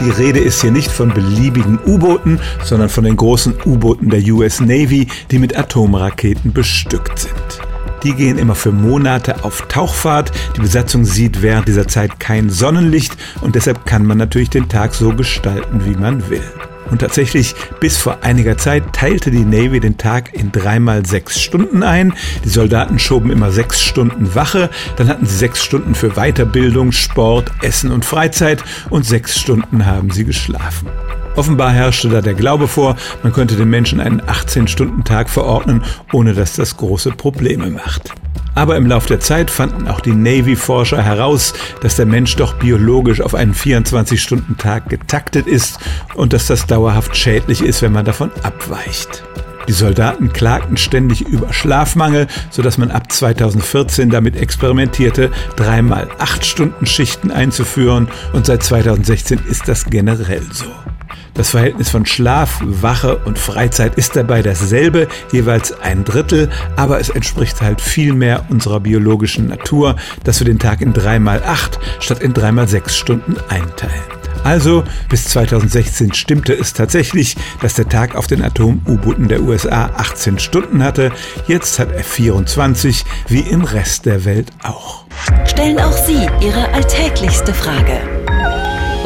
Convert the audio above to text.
Die Rede ist hier nicht von beliebigen U-Booten, sondern von den großen U-Booten der US Navy, die mit Atomraketen bestückt sind. Die gehen immer für Monate auf Tauchfahrt. Die Besatzung sieht während dieser Zeit kein Sonnenlicht und deshalb kann man natürlich den Tag so gestalten, wie man will. Und tatsächlich, bis vor einiger Zeit teilte die Navy den Tag in dreimal sechs Stunden ein. Die Soldaten schoben immer sechs Stunden Wache, dann hatten sie sechs Stunden für Weiterbildung, Sport, Essen und Freizeit und sechs Stunden haben sie geschlafen. Offenbar herrschte da der Glaube vor, man könnte den Menschen einen 18-Stunden-Tag verordnen, ohne dass das große Probleme macht. Aber im Lauf der Zeit fanden auch die Navy-Forscher heraus, dass der Mensch doch biologisch auf einen 24-Stunden-Tag getaktet ist und dass das dauerhaft schädlich ist, wenn man davon abweicht. Die Soldaten klagten ständig über Schlafmangel, sodass man ab 2014 damit experimentierte, dreimal acht Stunden Schichten einzuführen und seit 2016 ist das generell so. Das Verhältnis von Schlaf, Wache und Freizeit ist dabei dasselbe, jeweils ein Drittel, aber es entspricht halt viel mehr unserer biologischen Natur, dass wir den Tag in dreimal acht statt in dreimal sechs Stunden einteilen. Also bis 2016 stimmte es tatsächlich, dass der Tag auf den Atom-U-Booten der USA 18 Stunden hatte. Jetzt hat er 24, wie im Rest der Welt auch. Stellen auch Sie Ihre alltäglichste Frage